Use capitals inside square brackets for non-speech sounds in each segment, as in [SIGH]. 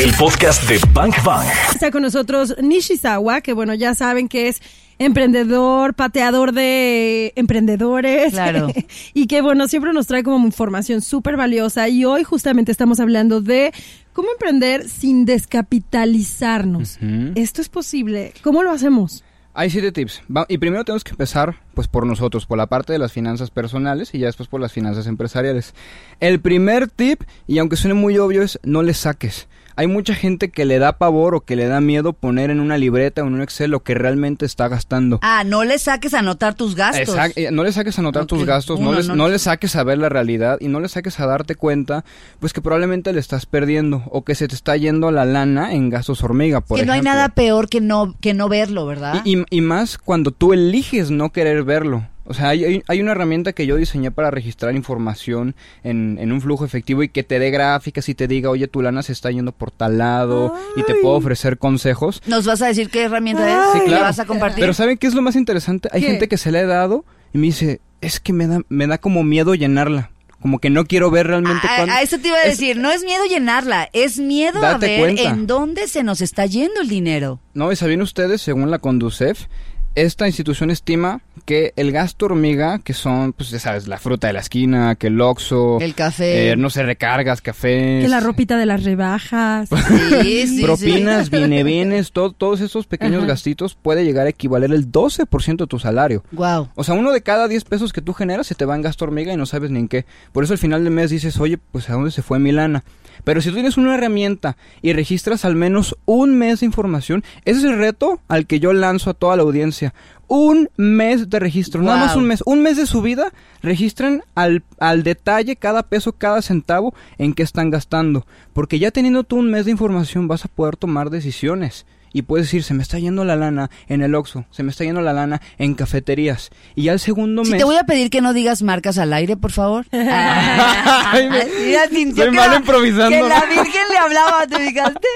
El podcast de Bank Bang. Está con nosotros Nishizawa, que bueno, ya saben que es emprendedor, pateador de emprendedores. Claro. [LAUGHS] y que bueno, siempre nos trae como información súper valiosa. Y hoy justamente estamos hablando de cómo emprender sin descapitalizarnos. ¿Esto es posible? ¿Cómo lo hacemos? Hay siete tips. Va- y primero tenemos que empezar pues por nosotros, por la parte de las finanzas personales y ya después por las finanzas empresariales. El primer tip, y aunque suene muy obvio, es no le saques. Hay mucha gente que le da pavor o que le da miedo poner en una libreta o en un Excel lo que realmente está gastando. Ah, no le saques a anotar tus gastos. Eh, no le saques a notar Ok, tus gastos, no, uno, les- no- no le saques a ver la realidad y no le saques a darte cuenta, pues que probablemente le estás perdiendo o que se te está yendo la lana en gastos hormiga, por que no hay nada peor que no, que no verlo, ¿verdad? Y, y- y más cuando tú eliges no querer verlo. O sea, hay, hay- una herramienta que yo diseñé para registrar información en, en un flujo efectivo y que te dé gráficas y te diga, oye, tu lana se está yendo por tal lado y te puedo ofrecer consejos. ¿Nos vas a decir qué herramienta Ay. es? Sí, ¿La claro. vas a compartir? Pero ¿saben qué es lo más interesante? Hay ¿Qué? gente que se le ha dado y me dice, es que me da, me da como miedo llenarla. Como que no quiero ver realmente a, cuándo- a eso te iba a Es- decir, no es miedo llenarla, es miedo a ver cuenta. en dónde se nos está yendo el dinero. No, y sabían ustedes, según la Conducef, esta institución estima que el gasto hormiga, que son, pues ya sabes, la fruta de la esquina, que el Oxxo, El café. eh, no sé, recargas, cafés, Que la ropita de las rebajas. [LAUGHS] Sí, sí, propinas, sí. viene bienes, [LAUGHS] todo, todos esos pequeños Ajá. gastitos puede llegar a equivaler el 12% de tu salario. Wow. O sea, uno de cada 10 pesos que tú generas se te va en gasto hormiga y no sabes ni en qué. Por eso al final del mes dices, oye, pues ¿a dónde se fue mi lana? Pero si tú tienes una herramienta y registras al menos un mes de información, ese es el reto al que yo lanzo a toda la audiencia. Un mes de registro, nada Wow. más un mes. Un mes de su vida, registren al, al detalle cada peso, cada centavo en qué están gastando. Porque ya teniendo tú un mes de información vas a poder tomar decisiones. Y puedes decir, se me está yendo la lana en el Oxxo, se me está yendo la lana en cafeterías. Y ya el segundo Si mes... te voy a pedir que no digas marcas al aire, por favor. [LAUGHS] Ay, me- Mira, sintió soy que mal la- improvisando, Que la. Virgen le hablaba, ¿te fijaste?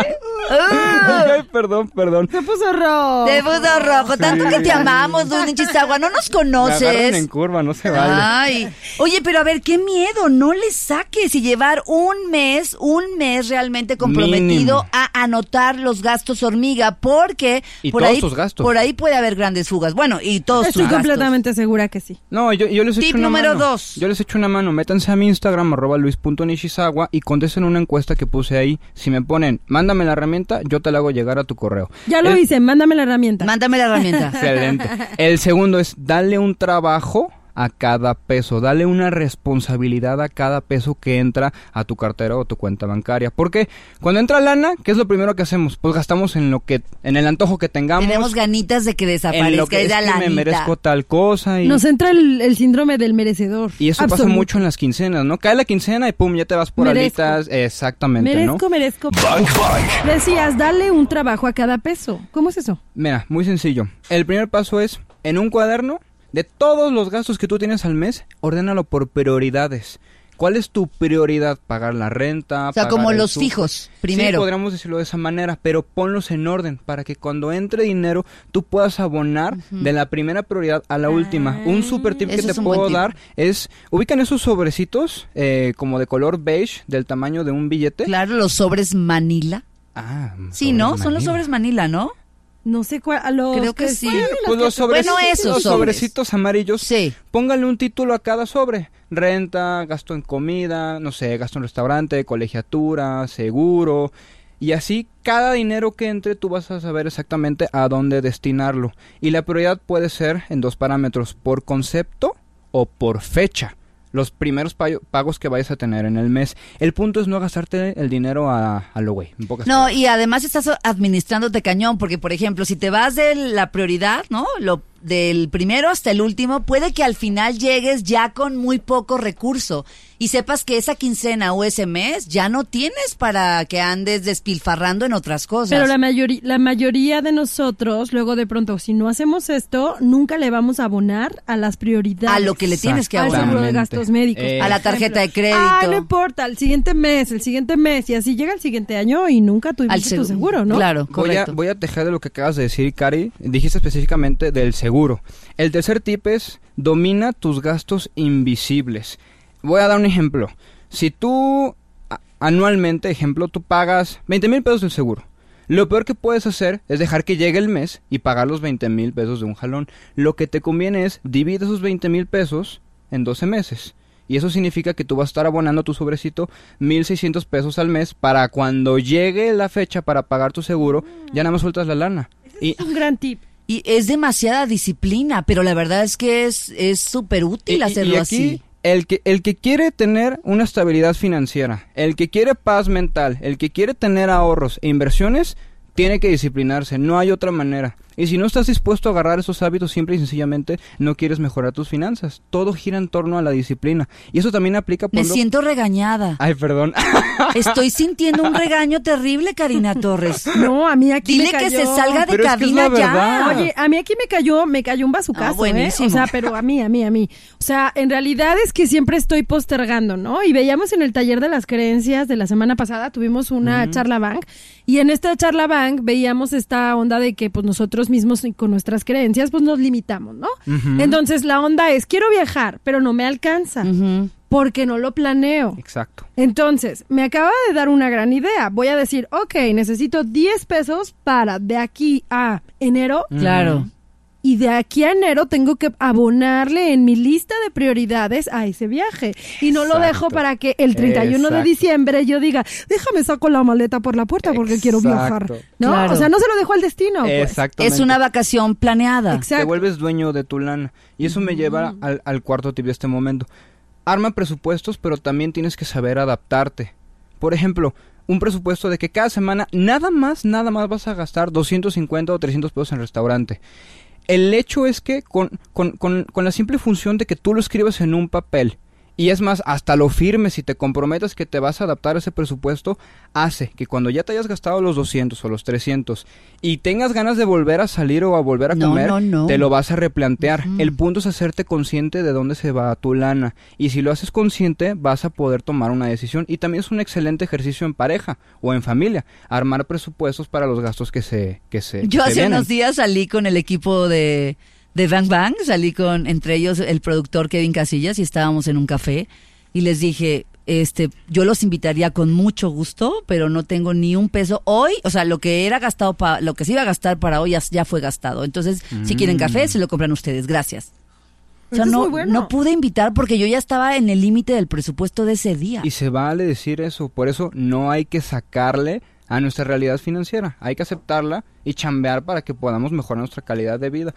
[LAUGHS] Ay, perdón, perdón. Se puso rojo. Te puso rojo. Tanto que te amamos, Don Chichagua. No nos Me agarran en conoces. curva, no se vale. Ay. Oye, pero a ver, qué miedo. No le saques y llevar un mes, un mes realmente comprometido Mínimo. a anotar los gastos porque Y por todos ahí, tus gastos. por ahí puede haber grandes fugas. Bueno, y todos Estoy tus gastos. completamente segura que sí. No, yo, yo les Tip una número mano. dos. Yo les echo una mano. Métanse a mi Instagram, arroba luis.nishizawa y contesten una encuesta que puse ahí. Si me ponen, mándame la herramienta, yo te la hago llegar a tu correo. Ya lo El- hice, mándame la herramienta. Mándame la herramienta. [LAUGHS] Excelente. El segundo es darle un trabajo a cada peso, dale una responsabilidad a cada peso que entra a tu cartera o a tu cuenta bancaria. Porque cuando entra lana, ¿qué es lo primero que hacemos? Pues gastamos en lo que, en el antojo que tengamos, Tenemos ganitas de que en lo desaparezca que es esa que me merezco tal cosa y, Nos entra el, el síndrome del merecedor. y eso pasa mucho en las quincenas, ¿no? Cae la quincena y pum, ya te vas por Merezco. alitas, exactamente, Merezco, ¿no? merezco. Bank Bang. Decías, dale un trabajo a cada peso. ¿Cómo es eso? Mira, muy sencillo. El primer paso es, en un cuaderno, de todos los gastos que tú tienes al mes, ordénalo por prioridades. ¿Cuál es tu prioridad? Pagar la renta. O sea, como los fijos, Sí, primero. podríamos decirlo de esa manera, pero ponlos en orden para que cuando entre dinero tú puedas abonar de la primera prioridad a la última. Un super tip que te puedo dar es, ubican esos sobrecitos eh, como de color beige del tamaño de un billete. Claro, los sobres Manila. Ah, Sí, ¿no? Son los sobres Manila, ¿no? No sé cuál. a los Creo que sí. sí, los Pues que- los sobrecitos, Bueno, esos los sobres. sobrecitos amarillos, Sí. póngale un título a cada sobre. Renta, gasto en comida, no sé, gasto en restaurante, colegiatura, seguro. Y así, cada dinero que entre, tú vas a saber exactamente a dónde destinarlo. Y la prioridad puede ser en dos parámetros, por concepto o por fecha. Los primeros pagos que vayas a tener en el mes. El punto es no gastarte el dinero a, a lo güey. No, palabras. y además estás administrándote cañón, porque por ejemplo, si te vas de la prioridad, ¿no? Lo del primero hasta el último, puede que al final llegues ya con muy poco recurso y sepas que esa quincena o ese mes ya no tienes para que andes despilfarrando en otras cosas. Pero la, mayoría la mayoría de nosotros, luego de pronto, si no hacemos esto, nunca le vamos a abonar a las prioridades. a lo que le tienes que Al abonar. seguro de gastos médicos. Eh, A la tarjeta de crédito. Ah, no importa, el siguiente mes, el siguiente mes, y así llega el siguiente año y nunca tuviste Al tu segu- seguro, ¿no? Claro, Voy a, correcto. voy a tejer de lo que acabas de decir, Cari. Dijiste específicamente del seguro. El tercer tip es domina tus gastos invisibles. Voy a dar un ejemplo. Si tú anualmente, ejemplo, tú pagas 20 mil pesos del seguro. Lo peor que puedes hacer es dejar que llegue el mes y pagar los 20 mil pesos de un jalón. Lo que te conviene es dividir esos 20 mil pesos en 12 meses. Y eso significa que tú vas a estar abonando a tu sobrecito 1.600 pesos al mes para cuando llegue la fecha para pagar tu seguro, ya nada más sueltas la lana. Y, es un gran tip. Y es demasiada disciplina, pero la verdad es que es es súper útil hacerlo así. El que, el que quiere tener una estabilidad financiera, el que quiere paz mental, el que quiere tener ahorros e inversiones, tiene que disciplinarse, no hay otra manera. Y si no estás dispuesto a agarrar esos hábitos, simple y sencillamente no quieres mejorar tus finanzas. Todo gira en torno a la disciplina. Y eso también aplica cuando... Me siento regañada. Ay, perdón. [LAUGHS] Estoy sintiendo un regaño terrible, Karina Torres. No, a mí aquí Dile me cayó... que se salga de cabina ya. Oye, a mí aquí me cayó, me cayó un bazucazo, ah, ¿eh? O sea, pero a mí, a mí, a mí. O sea, en realidad es que siempre estoy postergando, ¿no? Y veíamos en el taller de las creencias de la semana pasada, tuvimos una charla bank, y en esta charla bank veíamos esta onda de que pues nosotros mismos con nuestras creencias pues nos limitamos, ¿no? Entonces la onda es, quiero viajar, pero no me alcanza. Porque no lo planeo. Exacto. Entonces, me acaba de dar una gran idea. Voy a decir, ok, necesito 10 pesos para de aquí a enero. Claro y de aquí a enero tengo que abonarle en mi lista de prioridades a ese viaje. Y no lo dejo para que el 31 de diciembre yo diga, déjame saco la maleta por la puerta porque quiero viajar. ¿No? O sea, no se lo dejo al destino. Pues. Es una vacación planeada. Exacto. Te vuelves dueño de tu lana. Y eso me lleva al, al cuarto tip de este momento. Arma presupuestos, pero también tienes que saber adaptarte. Por ejemplo, un presupuesto de que cada semana nada más, nada más vas a gastar 250 o 300 pesos en restaurante el hecho es que con, con, con, con, la simple función de que tú lo escribas en un papel y es más, hasta lo firmes y te comprometas que te vas a adaptar a ese presupuesto, hace que cuando ya te hayas gastado los 200 o los 300 y tengas ganas de volver a salir o a volver a comer, te lo vas a replantear. El punto es hacerte consciente de dónde se va tu lana. Y si lo haces consciente, vas a poder tomar una decisión. Y también es un excelente ejercicio en pareja o en familia, armar presupuestos para los gastos que se... Que se Yo hace unos días salí con el equipo de de Bang Bang, salí con entre ellos el productor Kevin Casillas y estábamos en un café y les dije, este, yo los invitaría con mucho gusto, pero no tengo ni un peso hoy, o sea, lo que era gastado para lo que se iba a gastar para hoy ya, fue gastado. Entonces, si quieren café, se lo compran ustedes. Gracias. O sea, no, no pude invitar porque yo ya estaba en el límite del presupuesto de ese día. Y se vale decir eso, por eso no hay que sacarle a nuestra realidad financiera, hay que aceptarla y chambear para que podamos mejorar nuestra calidad de vida.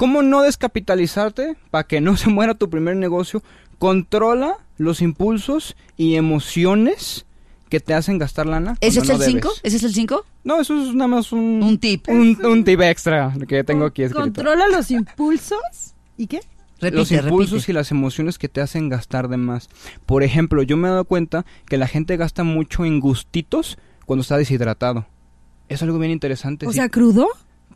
¿Cómo no descapitalizarte para que no [LAUGHS] se muera tu primer negocio? Controla los impulsos y emociones que te hacen gastar lana. ¿Ese es el 5? ¿Ese es el 5? No, eso es nada más un... Un tip. Un, tip extra que tengo aquí escrito. Controla los impulsos y qué? los impulsos y las emociones que te hacen gastar de más. Por ejemplo, yo me he dado cuenta que la gente gasta mucho en gustitos cuando está deshidratado. Es algo bien interesante. O sea, crudo.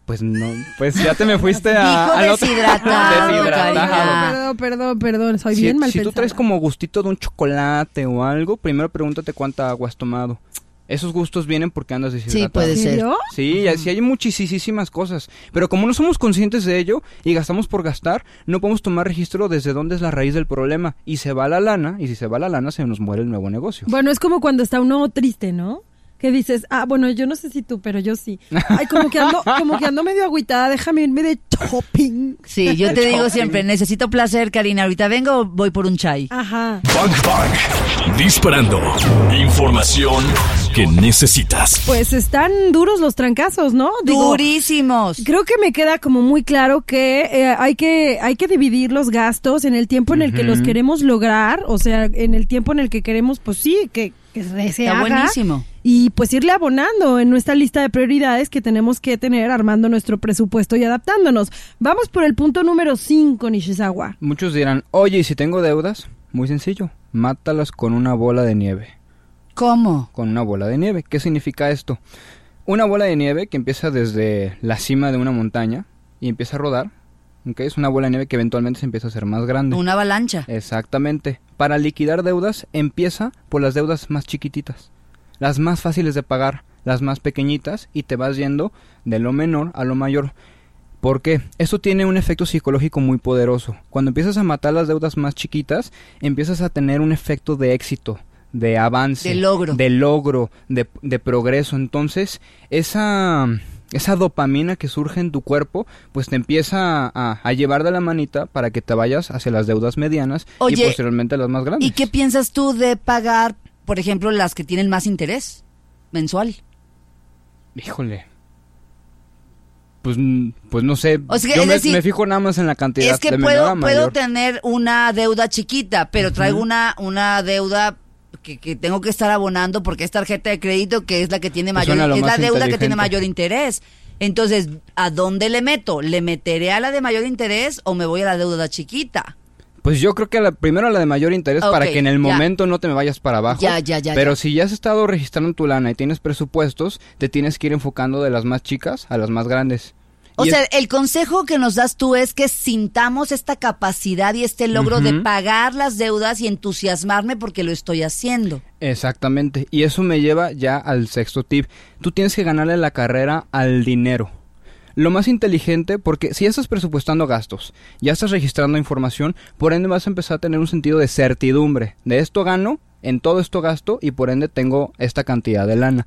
Pues no, pues ya te me fuiste [LAUGHS] a... Dijo deshidratado, [LAUGHS] deshidratado. Perdón, perdón, perdón, soy bien mal Si tú traes como gustito de un chocolate o algo, primero pregúntate cuánta agua has tomado. Esos gustos vienen porque andas deshidratado. Sí, puede ser. Sí, así hay muchísimas cosas. Pero como no somos conscientes de ello y gastamos por gastar, no podemos tomar registro desde dónde es la raíz del problema. Y se va la lana, y si se va la lana, se nos muere el nuevo negocio. Bueno, es como cuando está uno triste, ¿no? Que dices, ah, bueno, yo no sé si tú, pero yo sí. Ay, como que ando, como que ando medio agüitada, déjame irme de shopping. Sí, yo te digo siempre, necesito placer, Karina. Ahorita vengo o voy por un chai. Ajá. Bang, bang. Disparando. Información que necesitas. Pues están duros los trancazos, ¿no? Durísimos. Creo que me queda como muy claro que, eh, hay que hay que dividir los gastos en el tiempo en el que los queremos lograr, o sea, en el tiempo en el que queremos, pues sí, que, que se Está buenísimo y pues irle abonando en nuestra lista de prioridades que tenemos que tener armando nuestro presupuesto y adaptándonos. Vamos por el punto número 5, Nishizawa. Muchos dirán, oye, ¿y si tengo deudas? Muy sencillo, mátalas con una bola de nieve. ¿Cómo? Con una bola de nieve. ¿Qué significa esto? Una bola de nieve que empieza desde la cima de una montaña y empieza a rodar. ¿okay? Es una bola de nieve que eventualmente se empieza a hacer más grande. Una avalancha. Exactamente. Para liquidar deudas empieza por las deudas más chiquititas las más fáciles de pagar, las más pequeñitas, y te vas yendo de lo menor a lo mayor. ¿Por qué? Esto tiene un efecto psicológico muy poderoso. Cuando empiezas a matar las deudas más chiquitas, empiezas a tener un efecto de éxito, de avance, de logro, de, logro de, de progreso. Entonces, esa esa dopamina que surge en tu cuerpo, pues te empieza a, llevar de la manita para que te vayas hacia las deudas medianas y posteriormente las más grandes. ¿Y qué piensas tú de pagar, por ejemplo, las que tienen más interés mensual? Híjole. Pues, pues no sé. Yo me, fijo nada más en la cantidad. Es que puedo, puedo tener una deuda chiquita, pero traigo una, una deuda que, tengo que estar abonando porque es tarjeta de crédito que es la que tiene mayor es la deuda que tiene mayor interés. Entonces, ¿a dónde le meto? ¿Le meteré a la de mayor interés o me voy a la deuda chiquita? Pues yo creo que la, primero la de mayor interés para que en el momento no te me vayas para abajo. Ya, ya, ya. Pero si ya has estado registrando tu lana y tienes presupuestos, te tienes que ir enfocando de las más chicas a las más grandes. O sea, el consejo que nos das tú es que sintamos esta capacidad y este logro de pagar las deudas y entusiasmarme porque lo estoy haciendo. Exactamente. Y eso me lleva ya al sexto tip. Tú tienes que ganarle la carrera al dinero. Lo más inteligente, porque si estás presupuestando gastos, ya estás registrando información, por ende vas a empezar a tener un sentido de certidumbre. De esto gano, en todo esto gasto y por ende tengo esta cantidad de lana.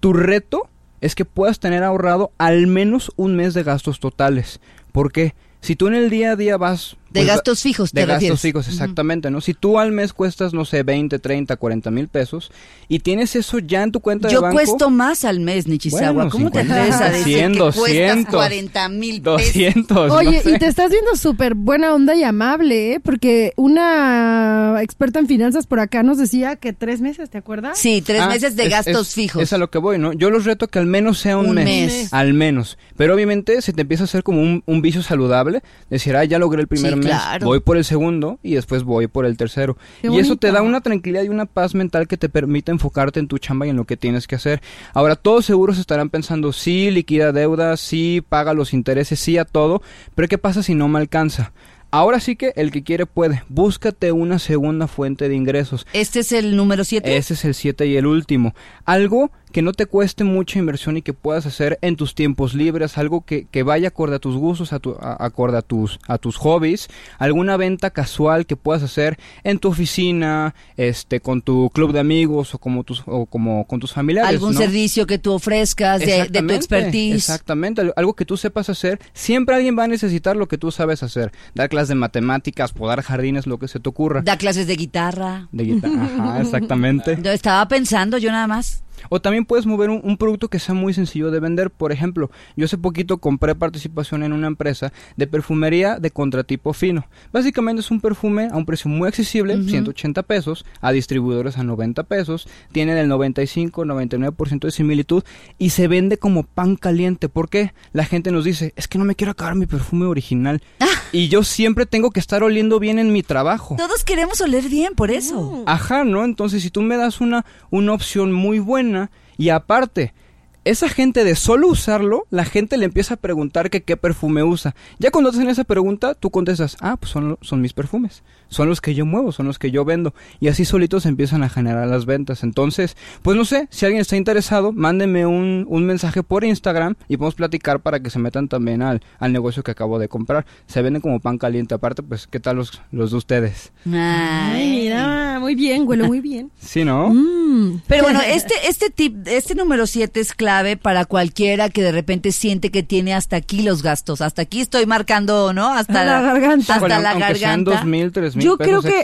Tu reto es que puedas tener ahorrado al menos un mes de gastos totales. ¿Por qué? Si tú en el día a día vas... De pues, gastos fijos, De gastos fijos, exactamente, ¿no? Si tú al mes cuestas, no sé, 20, 30, 40 mil pesos y tienes eso ya en tu cuenta de banco... Yo cuesto más al mes, Nichisagua. ¿Cómo te atreves a decir que cuestas 40 mil pesos? 200, Oye, y te estás viendo súper buena onda y amable, ¿eh? Porque una experta en finanzas por acá nos decía que tres meses, ¿te acuerdas? Sí, tres ah, meses de gastos fijos. Es a lo que voy, ¿no? Yo los reto que al menos sea un, mes, Al menos. Pero obviamente se te empieza a hacer como un vicio saludable decir, ah, ya logré el primer mes, voy por el segundo y después voy por el tercero. y eso te da una tranquilidad y una paz mental que te permite enfocarte en tu chamba y en lo que tienes que hacer. Ahora, todos seguros estarán pensando, sí, liquida deudas, sí, paga los intereses, sí a todo, pero ¿qué pasa si no me alcanza? Ahora sí que el que quiere puede. Búscate una segunda fuente de ingresos. ¿Este es el número 7? Este es el 7 y el último. Algo que no te cueste mucha inversión y que puedas hacer en tus tiempos libres, algo que, que vaya acorde a tus gustos, a tu, acorde a tus, a tus hobbies, alguna venta casual que puedas hacer en tu oficina, este, con tu club de amigos o como tus, o como con tus familiares. Algún servicio que tú ofrezcas de, de, tu expertise. Exactamente, algo que tú sepas hacer. Siempre alguien va a necesitar lo que tú sabes hacer. Dar clases de matemáticas, podar jardines, lo que se te ocurra. Dar clases de guitarra. De guitarra, ajá, [LAUGHS] exactamente. Estaba pensando yo nada más. O también puedes mover un, producto que sea muy sencillo de vender. Por ejemplo, yo hace poquito compré participación en una empresa de perfumería de contratipo fino. Básicamente es un perfume a un precio muy accesible, 180 pesos, a distribuidores a 90 pesos, tiene del 95-99% de similitud y se vende como pan caliente. ¿Por qué? La gente nos dice, es que no me quiero acabar mi perfume original. Ah. Y yo siempre tengo que estar oliendo bien en mi trabajo. Todos queremos oler bien, por eso. Ajá, ¿no? Entonces, si tú me das una, una opción muy buena, y aparte, esa gente de solo usarlo, la gente le empieza a preguntar que qué perfume usa. Ya cuando te hacen esa pregunta, tú contestas, ah, pues son, son mis perfumes son los que yo muevo, son los que yo vendo. Y así solitos empiezan a generar las ventas. Entonces, pues no sé, si alguien está interesado, mándenme un, un mensaje por Instagram y podemos platicar para que se metan también al, al negocio que acabo de comprar. Se venden como pan caliente. Aparte, pues, ¿qué tal los, los de ustedes? Ay, mira, muy bien, huele muy bien. [LAUGHS] sí, ¿no? Mm. Pero bueno, [LAUGHS] este, este tip, este número 7 es clave para cualquiera que de repente siente que tiene hasta aquí los gastos. Hasta aquí estoy marcando, ¿no? Hasta la, garganta. Hasta la garganta. Sean dos mil, tres mil yo creo que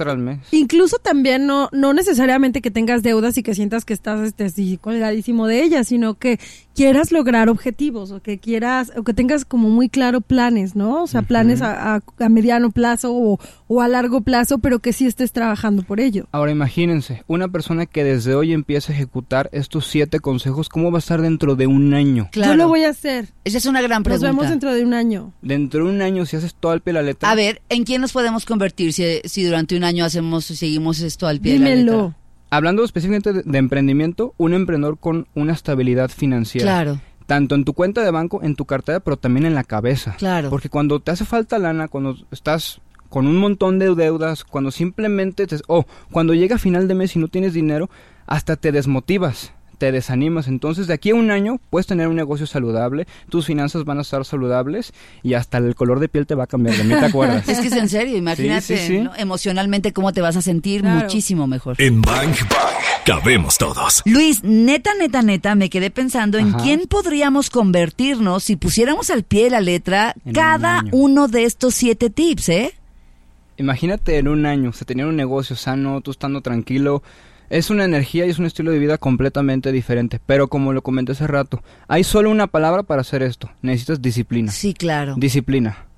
incluso también no no necesariamente que tengas deudas y que sientas que estás este así colgadísimo de ellas, sino que quieras lograr objetivos o que quieras o que tengas como muy claro planes, ¿no? O sea, planes a, a, mediano plazo o, o, a largo plazo, pero que sí estés trabajando por ello. Ahora imagínense, una persona que desde hoy empieza a ejecutar estos siete consejos, ¿cómo va a estar dentro de un año? Yo lo voy a hacer. Esa es una gran pregunta. Nos vemos dentro de un año. Dentro de un año, si haces todo al pie de la letra. A ver, ¿en quién nos podemos convertir si, si durante un año hacemos, seguimos esto al pie de la letra? Hablando específicamente de, de emprendimiento, un emprendedor con una estabilidad financiera. Claro tanto en tu cuenta de banco, en tu cartera, pero también en la cabeza. Claro. Porque cuando te hace falta lana, cuando estás con un montón de deudas, cuando simplemente te, o cuando llega final de mes y no tienes dinero, hasta te desmotivas te desanimas. Entonces, de aquí a un año puedes tener un negocio saludable, tus finanzas van a estar saludables y hasta el color de piel te va a cambiar. ¿De mí te acuerdas? [LAUGHS] es que es en serio, imagínate emocionalmente cómo te vas a sentir muchísimo mejor. En Bank Bank cabemos todos. Luis, neta, neta, neta, me quedé pensando en quién podríamos convertirnos si pusiéramos al pie de la letra cada uno de estos siete tips, ¿eh? Imagínate en un año, se tenía un negocio sano, tú estando tranquilo. Es una energía y es un estilo de vida completamente diferente. Pero como lo comenté hace rato, hay solo una palabra para hacer esto. Necesitas disciplina. Sí, claro. Disciplina.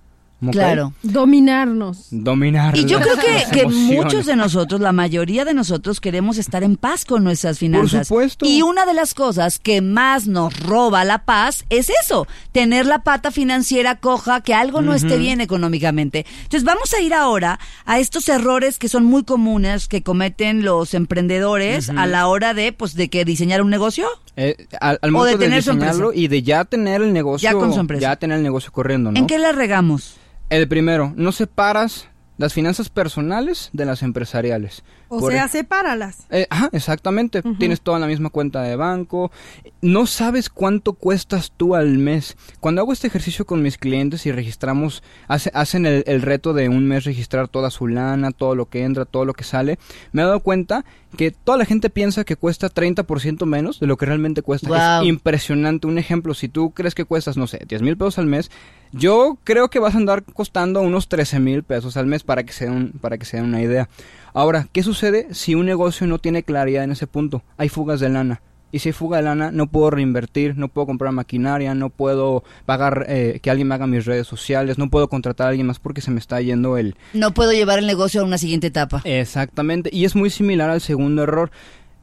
Claro. Dominarnos. Dominar. Y yo creo que, [LAUGHS] muchos de nosotros, la mayoría de nosotros, queremos estar en paz con nuestras finanzas. Por supuesto. Y una de las cosas que más nos roba la paz es eso, tener la pata financiera coja, que algo no esté bien económicamente. Entonces vamos a ir ahora a estos errores que son muy comunes que cometen los emprendedores a la hora de, pues, de que diseñar un negocio. Eh, al, momento de, diseñarlo y de ya tener el negocio, ya, con ya tener el negocio corriendo, ¿no? ¿En qué le regamos? El primero, no separas las finanzas personales de las empresariales. O sea, sepáralas. Eh, ajá, exactamente. Tienes toda la misma cuenta de banco. No sabes cuánto cuestas tú al mes. Cuando hago este ejercicio con mis clientes y registramos, hacen el, reto de un mes registrar toda su lana, todo lo que entra, todo lo que sale, me he dado cuenta que toda la gente piensa que cuesta 30% menos de lo que realmente cuesta. Es impresionante. Un ejemplo, si tú crees que cuestas, no sé, 10 mil pesos al mes, yo creo que vas a andar costando unos 13 mil pesos al mes para que, se un, para que se den una idea. Ahora, ¿qué sucede si un negocio no tiene claridad en ese punto? Hay fugas de lana. Y si hay fuga de lana, no puedo reinvertir, no puedo comprar maquinaria, no puedo pagar eh, que alguien me haga mis redes sociales, no puedo contratar a alguien más porque se me está yendo el... No puedo llevar el negocio a una siguiente etapa. Exactamente. Y es muy similar al segundo error.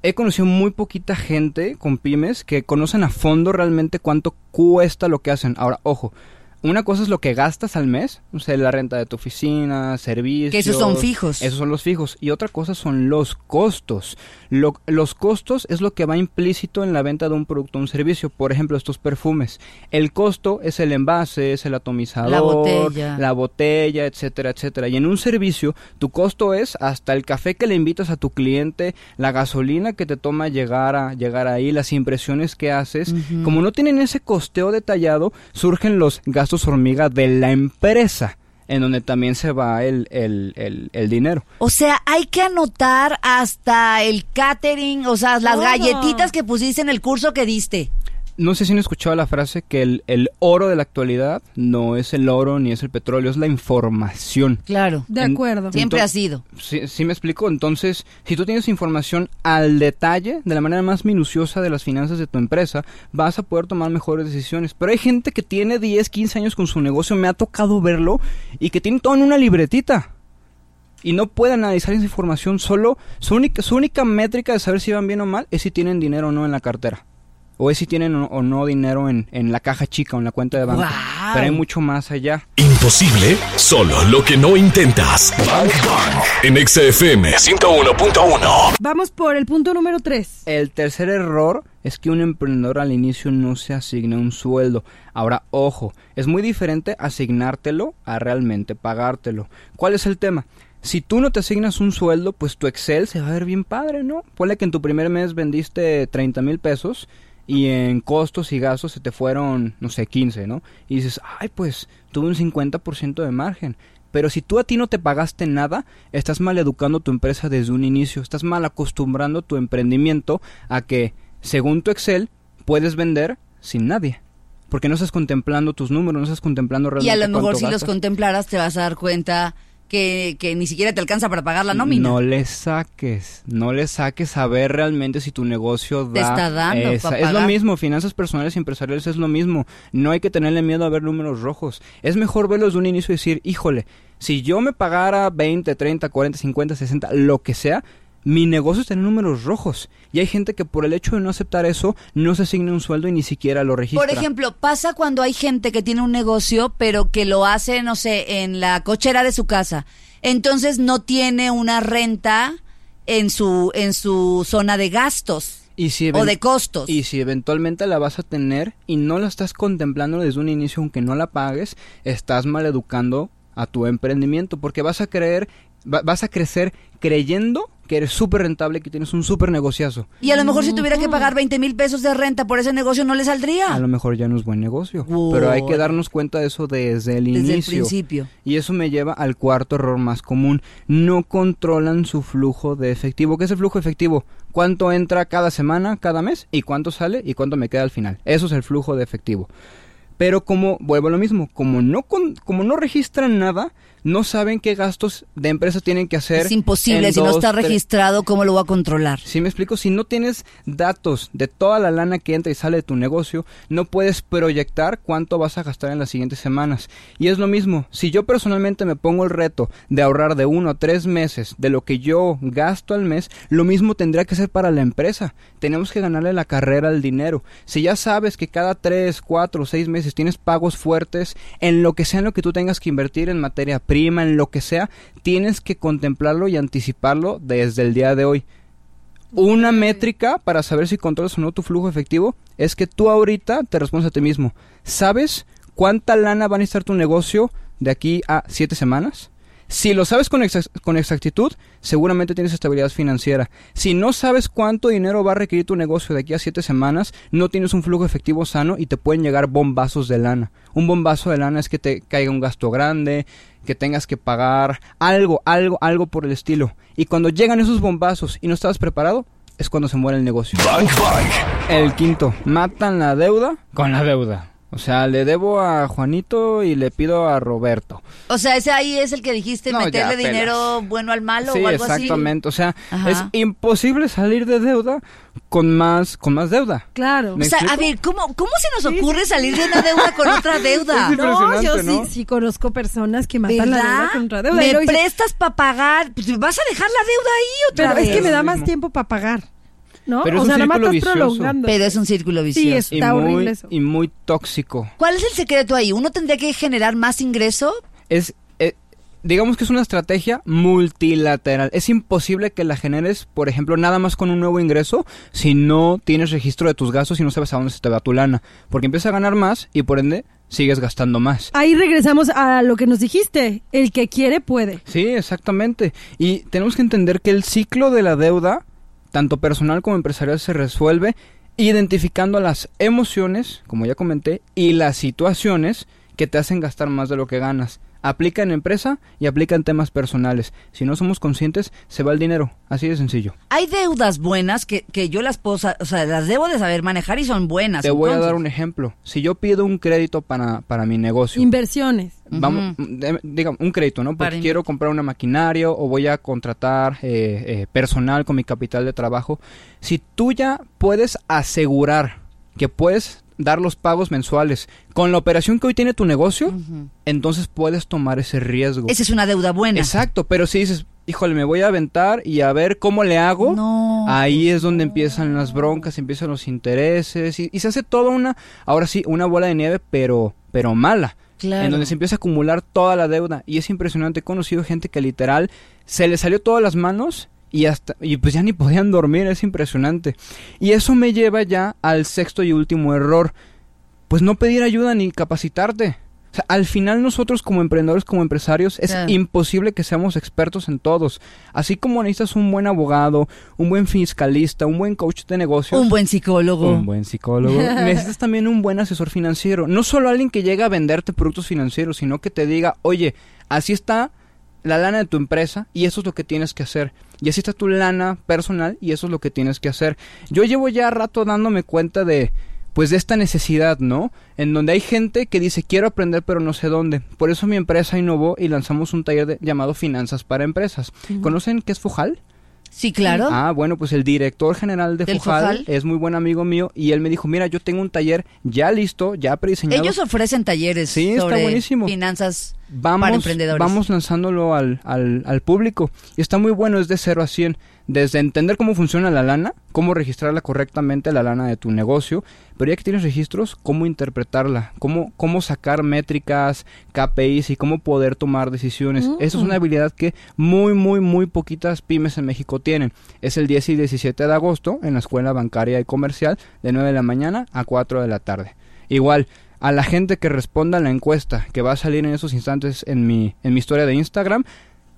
He conocido muy poquita gente con pymes que conocen a fondo realmente cuánto cuesta lo que hacen. Ahora, ojo, una cosa es lo que gastas al mes, o sea, la renta de tu oficina, servicios. Que esos son fijos. Esos son los fijos. Y otra cosa son los costos. los costos es lo que va implícito en la venta de un producto o un servicio. Por ejemplo, estos perfumes. El costo es el envase, es el atomizador, la botella, la botella etcétera, etcétera. Y en un servicio, tu costo es hasta el café que le invitas a tu cliente, la gasolina que te toma llegar, a, llegar ahí, las impresiones que haces. Como no tienen ese costeo detallado, surgen los gastos hormiga de la empresa en donde también se va el, el, el, dinero. O sea, hay que anotar hasta el catering, o sea, las galletitas que pusiste en el curso que diste no sé si han escuchado la frase que el, oro de la actualidad no es el oro ni es el petróleo, es la información. Claro. De acuerdo. Siempre ha sido. Sí, sí, me explico. Entonces, si tú tienes información al detalle, de la manera más minuciosa de las finanzas de tu empresa, vas a poder tomar mejores decisiones. Pero hay gente que tiene 10, 15 años con su negocio, me ha tocado verlo, y que tiene todo en una libretita y no puede analizar esa información solo su única, su única métrica de saber si van bien o mal es si tienen dinero o no en la cartera o es si tienen o no dinero en, en la caja chica o en la cuenta de banco. Pero hay mucho más allá. Imposible, solo lo que no intentas. Bang Bang en XFM 101.1. Vamos por el punto número 3. El tercer error es que un emprendedor al inicio no se asigna un sueldo. Ahora, ojo, es muy diferente asignártelo a realmente pagártelo. ¿Cuál es el tema? si tú no te asignas un sueldo, pues tu Excel se va a ver bien padre, ¿no? Ponle que en tu primer mes vendiste 30 mil pesos y en costos y gastos se te fueron, no sé, 15, ¿no? Y dices, ay, pues tuve un 50% de margen. Pero si tú a ti no te pagaste nada, estás mal educando tu empresa desde un inicio, estás mal acostumbrando tu emprendimiento a que, según tu Excel, puedes vender sin nadie. Porque no estás contemplando tus números, no estás contemplando realmente. Y a lo mejor si los contemplaras te vas a dar cuenta que, que, ni siquiera te alcanza para pagar la nómina. No le saques, no le saques a ver realmente si tu negocio da. Te está dando. es lo mismo, finanzas personales y empresariales es lo mismo. No hay que tenerle miedo a ver números rojos. Es mejor verlos de un inicio y decir, híjole, si yo me pagara 20, 30, 40, 50, 60, lo que sea, mi negocio está en números rojos. Y hay gente que por el hecho de no aceptar eso, no se asigna un sueldo y ni siquiera lo registra. Por ejemplo, pasa cuando hay gente que tiene un negocio, pero que lo hace, no sé, en la cochera de su casa. Entonces no tiene una renta en su, en su zona de gastos. o de costos. Y si eventualmente la vas a tener y no la estás contemplando desde un inicio, aunque no la pagues, estás maleducando a tu emprendimiento, porque vas a creer vas a crecer creyendo que eres súper rentable, que tienes un súper negociazo. Y a lo mejor si tuviera que pagar 20 mil pesos de renta por ese negocio no le saldría. A lo mejor ya no es buen negocio. Pero hay que darnos cuenta de eso desde el inicio. Desde el principio. Y eso me lleva al cuarto error más común. No controlan su flujo de efectivo. ¿Qué es el flujo efectivo? ¿Cuánto entra cada semana, cada mes? ¿Y cuánto sale? ¿Y cuánto me queda al final? Eso es el flujo de efectivo. Pero como, vuelvo a lo mismo, como no, como no registran nada, no saben qué gastos de empresa tienen que hacer. Es imposible, si no está registrado, ¿cómo lo va a controlar? Si me explico, si no tienes datos de toda la lana que entra y sale de tu negocio, no puedes proyectar cuánto vas a gastar en las siguientes semanas. Y es lo mismo, si yo personalmente me pongo el reto de ahorrar de uno a tres meses de lo que yo gasto al mes, lo mismo tendría que ser para la empresa. Tenemos que ganarle la carrera al dinero. Si ya sabes que cada tres, cuatro, seis meses tienes pagos fuertes en lo que sea en lo que tú tengas que invertir en materia prima, en lo que sea, tienes que contemplarlo y anticiparlo desde el día de hoy. Una métrica para saber si controlas o no tu flujo efectivo es que tú ahorita te respondes a ti mismo. ¿Sabes cuánta lana va a necesitar tu negocio de aquí a siete semanas? Si lo sabes con, con, exactitud, seguramente tienes estabilidad financiera. Si no sabes cuánto dinero va a requerir tu negocio de aquí a siete semanas, no tienes un flujo efectivo sano y te pueden llegar bombazos de lana. Un bombazo de lana es que te caiga un gasto grande, que tengas que pagar algo, algo, algo por el estilo. Y cuando llegan esos bombazos y no estabas preparado, es cuando se muere el negocio. El quinto, matan la deuda con la deuda. O sea, le debo a Juanito y le pido a Roberto. O sea, ese ahí es el que dijiste, meterle dinero bueno al malo o algo así. exactamente. O sea, es imposible salir de deuda con más con más deuda. Claro. O sea, a ver, ¿cómo, ¿cómo se nos ocurre salir de una deuda con otra [LAUGHS] deuda? no, yo sí, sí conozco personas que matan la deuda con otra deuda. Me prestas para pagar, pues vas a dejar la deuda ahí otra Pero es que me da más tiempo para pagar. ¿No? Pero es un círculo vicioso. Pero es un círculo vicioso. Sí, está horrible eso. Y muy tóxico. ¿Cuál es el secreto ahí? ¿Uno tendría que generar más ingreso? Es eh, digamos que es una estrategia multilateral. Es imposible que la generes, por ejemplo, nada más con un nuevo ingreso si no tienes registro de tus gastos y no sabes a dónde se te va tu lana. Porque empiezas a ganar más y por ende sigues gastando más. Ahí regresamos a lo que nos dijiste. El que quiere puede. Sí, exactamente. Y tenemos que entender que el ciclo de la deuda tanto personal como empresarial, se resuelve identificando las emociones, como ya comenté, y las situaciones que te hacen gastar más de lo que ganas aplica en empresa y aplica en temas personales. Si no somos conscientes, se va el dinero. Así de sencillo. Hay deudas buenas que, que yo las puedo, o sea, las debo de saber manejar y son buenas. Te voy a dar un ejemplo. Si yo pido un crédito para, para mi negocio. Inversiones. Vamos, digamos, un crédito, ¿no? Porque quiero comprar una maquinaria o voy a contratar eh, eh, personal con mi capital de trabajo. Si tú ya puedes asegurar que puedes dar los pagos mensuales con la operación que hoy tiene tu negocio, entonces puedes tomar ese riesgo. Esa es una deuda buena. Exacto, pero si dices, híjole, me voy a aventar y a ver cómo le hago, ahí es donde empiezan las broncas, empiezan los intereses y, se hace toda una, ahora sí, una bola de nieve, pero, pero mala. En donde se empieza a acumular toda la deuda. Y es impresionante. He conocido gente que literal se le salió todas las manos y hasta y pues ya ni podían dormir, es impresionante. Y eso me lleva ya al sexto y último error, pues no pedir ayuda ni capacitarte. O sea, al final nosotros como emprendedores, como empresarios, es imposible que seamos expertos en todos. Así como necesitas un buen abogado, un buen fiscalista, un buen coach de negocios. Un buen psicólogo. Un buen psicólogo. [LAUGHS] necesitas también un buen asesor financiero. No solo alguien que llegue a venderte productos financieros, sino que te diga, oye, así está la lana de tu empresa y eso es lo que tienes que hacer. Y así está tu lana personal y eso es lo que tienes que hacer. Yo llevo ya rato dándome cuenta de pues de esta necesidad, ¿no? En donde hay gente que dice quiero aprender pero no sé dónde. Por eso mi empresa innovó y lanzamos un taller llamado Finanzas para Empresas. ¿Conocen qué es Fujal? Sí, claro. Ah, bueno, pues el director general de Fujal, es muy buen amigo mío y él me dijo, mira, yo tengo un taller ya listo, ya prediseñado. Ellos ofrecen talleres sí, está buenísimo. finanzas vamos, para emprendedores. Vamos lanzándolo al, al, al público y está muy bueno, es de 0 a 100 desde entender cómo funciona la lana, cómo registrarla correctamente, la lana de tu negocio, pero ya que tienes registros, cómo interpretarla, cómo, cómo sacar métricas, KPIs y cómo poder tomar decisiones. Mm. Esa es una habilidad que muy, muy, muy poquitas pymes en México tienen. Es el 10 y 17 de agosto en la Escuela Bancaria y Comercial de 9 de la mañana a 4 de la tarde. Igual, a la gente que responda a la encuesta que va a salir en esos instantes en mi, en mi historia de Instagram,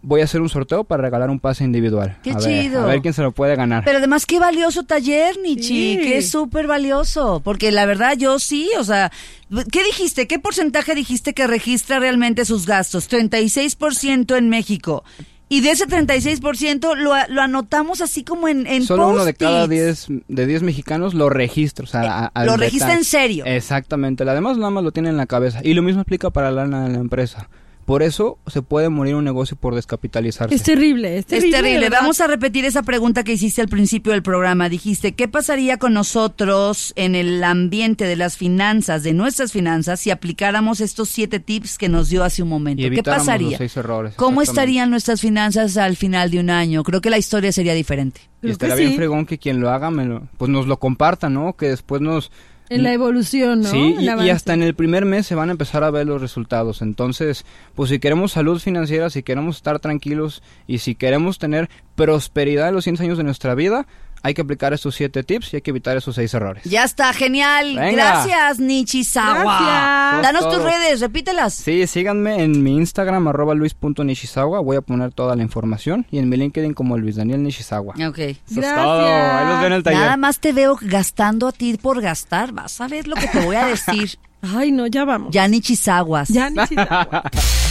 voy a hacer un sorteo para regalar un pase individual. Qué chido. a ver quién se lo puede ganar. Pero además, qué valioso taller, Nichi. Que es súper valioso. Porque la verdad, yo sí, o sea, ¿qué dijiste? ¿Qué porcentaje dijiste que registra realmente sus gastos? 36% en México. Y de ese 36% lo, lo anotamos así como en, en Solo uno de cada 10 de 10 mexicanos lo registra. O sea, eh, lo registra en serio. Exactamente. Además, nada más lo tiene en la cabeza. Y lo mismo explica para la, la empresa. Por eso se puede morir un negocio por descapitalizarse. Es terrible, es terrible. Es terrible. Vamos a repetir esa pregunta que hiciste al principio del programa. Dijiste, ¿qué pasaría con nosotros en el ambiente de las finanzas, de nuestras finanzas, si aplicáramos estos siete tips que nos dio hace un momento? ¿Qué pasaría? ¿Cómo estarían nuestras finanzas al final de un año? Creo que la historia sería diferente. Y estaría bien fregón que quien lo haga, pues nos lo comparta, ¿no? Que después nos en la evolución, ¿no? Sí, y, hasta en el primer mes se van a empezar a ver los resultados. Entonces, pues si queremos salud financiera, si queremos estar tranquilos y si queremos tener prosperidad en los 100 años de nuestra vida, hay que aplicar estos siete tips y hay que evitar esos seis errores. Ya está, genial. Gracias, Nichizawa. Danos tus redes, repítelas. Sí, síganme en mi Instagram, arroba luis.nishizawa. Voy a poner toda la información. Y en mi LinkedIn como Luis Daniel Nishizawa. Ok. Gracias. Ahí los veo en el taller. Nada más te veo gastando a ti por gastar. Vas a ver lo que te voy a decir. [LAUGHS] Ay, no, ya vamos. Ya Nichizawas. Ya Nichizawa. [LAUGHS]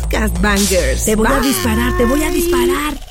Bangers. Te voy a disparar, te voy a disparar.